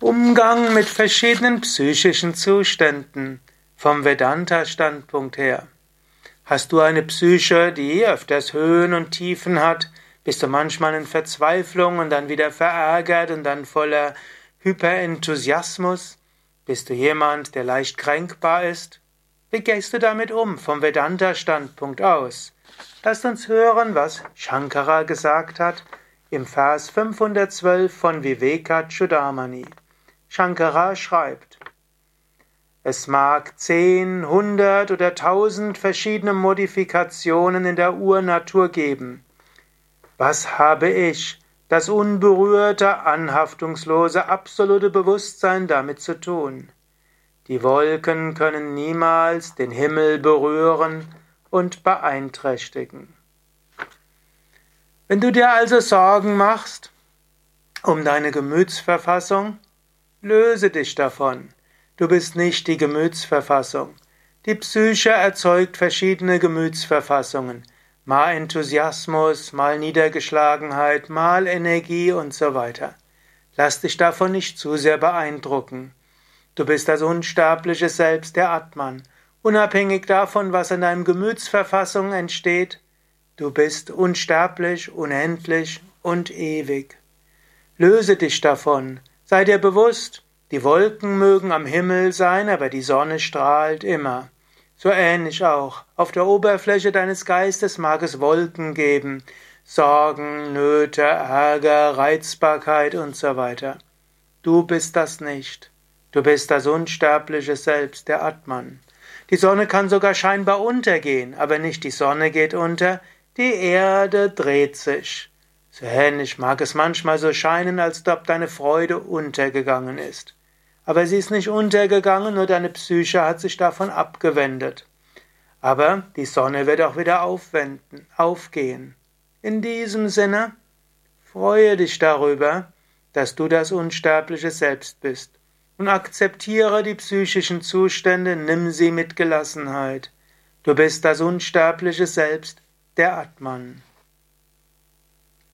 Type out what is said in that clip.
Umgang mit verschiedenen psychischen Zuständen vom Vedanta-Standpunkt her. Hast du eine Psyche, die öfters Höhen und Tiefen hat? Bist du manchmal in Verzweiflung und dann wieder verärgert und dann voller Hyperenthusiasmus? Bist du jemand, der leicht kränkbar ist? Wie gehst du damit um vom Vedanta-Standpunkt aus? Lasst uns hören, was Shankara gesagt hat im Vers 512 von Viveka Chudamani. Shankara schreibt, es mag zehn, hundert oder tausend verschiedene Modifikationen in der Urnatur geben. Was habe ich, das unberührte, anhaftungslose, absolute Bewusstsein damit zu tun? Die Wolken können niemals den Himmel berühren und beeinträchtigen. Wenn du dir also Sorgen machst um deine Gemütsverfassung, Löse dich davon. Du bist nicht die Gemütsverfassung. Die Psyche erzeugt verschiedene Gemütsverfassungen. Mal Enthusiasmus, mal Niedergeschlagenheit, mal Energie und so weiter. Lass dich davon nicht zu sehr beeindrucken. Du bist das unsterbliche Selbst der Atman. Unabhängig davon, was in deinem Gemütsverfassung entsteht, du bist unsterblich, unendlich und ewig. Löse dich davon, Sei dir bewusst, die Wolken mögen am Himmel sein, aber die Sonne strahlt immer. So ähnlich auch. Auf der Oberfläche deines Geistes mag es Wolken geben, Sorgen, Nöte, Ärger, Reizbarkeit und so weiter. Du bist das nicht. Du bist das unsterbliche Selbst, der Atman. Die Sonne kann sogar scheinbar untergehen, aber nicht die Sonne geht unter, die Erde dreht sich. So ähnlich mag es manchmal so scheinen, als ob deine Freude untergegangen ist. Aber sie ist nicht untergegangen, nur deine Psyche hat sich davon abgewendet. Aber die Sonne wird auch wieder aufwenden, aufgehen. In diesem Sinne, freue dich darüber, dass du das unsterbliche Selbst bist und akzeptiere die psychischen Zustände, nimm sie mit Gelassenheit. Du bist das unsterbliche Selbst, der Atman.